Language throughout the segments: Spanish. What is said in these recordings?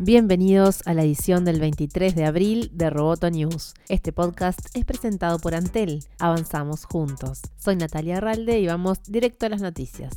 Bienvenidos a la edición del 23 de abril de Roboto News. Este podcast es presentado por Antel. Avanzamos juntos. Soy Natalia Arralde y vamos directo a las noticias.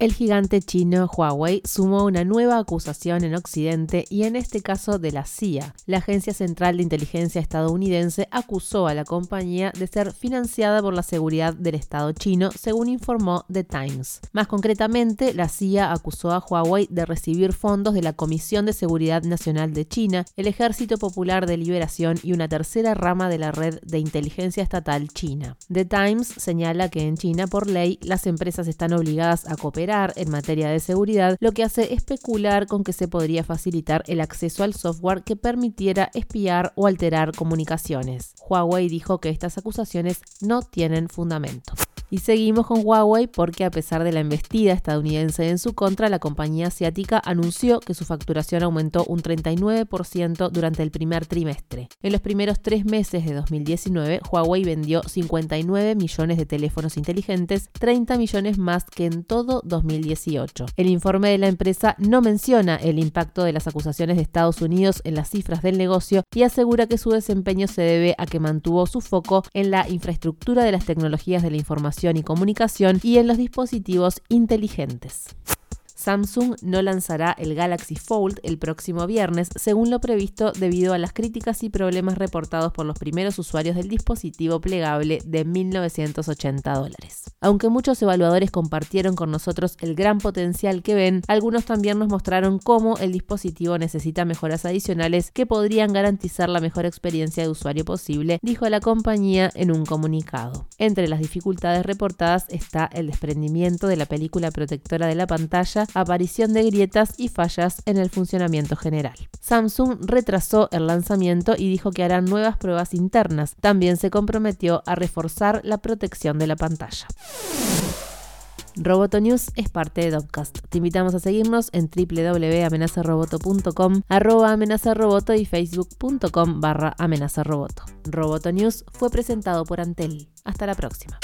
El gigante chino Huawei sumó una nueva acusación en Occidente y en este caso de la CIA. La Agencia Central de Inteligencia estadounidense acusó a la compañía de ser financiada por la seguridad del Estado chino, según informó The Times. Más concretamente, la CIA acusó a Huawei de recibir fondos de la Comisión de Seguridad Nacional de China, el Ejército Popular de Liberación y una tercera rama de la red de inteligencia estatal china. The Times señala que en China, por ley, las empresas están obligadas a cooperar en materia de seguridad, lo que hace especular con que se podría facilitar el acceso al software que permitiera espiar o alterar comunicaciones. Huawei dijo que estas acusaciones no tienen fundamento. Y seguimos con Huawei porque a pesar de la embestida estadounidense en su contra, la compañía asiática anunció que su facturación aumentó un 39% durante el primer trimestre. En los primeros tres meses de 2019, Huawei vendió 59 millones de teléfonos inteligentes, 30 millones más que en todo 2018. El informe de la empresa no menciona el impacto de las acusaciones de Estados Unidos en las cifras del negocio y asegura que su desempeño se debe a que mantuvo su foco en la infraestructura de las tecnologías de la información y comunicación y en los dispositivos inteligentes. Samsung no lanzará el Galaxy Fold el próximo viernes, según lo previsto debido a las críticas y problemas reportados por los primeros usuarios del dispositivo plegable de 1.980 dólares. Aunque muchos evaluadores compartieron con nosotros el gran potencial que ven, algunos también nos mostraron cómo el dispositivo necesita mejoras adicionales que podrían garantizar la mejor experiencia de usuario posible, dijo la compañía en un comunicado. Entre las dificultades reportadas está el desprendimiento de la película protectora de la pantalla, aparición de grietas y fallas en el funcionamiento general. Samsung retrasó el lanzamiento y dijo que harán nuevas pruebas internas. También se comprometió a reforzar la protección de la pantalla. Roboto News es parte de Dopcast. Te invitamos a seguirnos en www.amenazaroboto.com, arroba amenazaroboto y facebook.com barra amenazaroboto. Roboto News fue presentado por Antel. Hasta la próxima.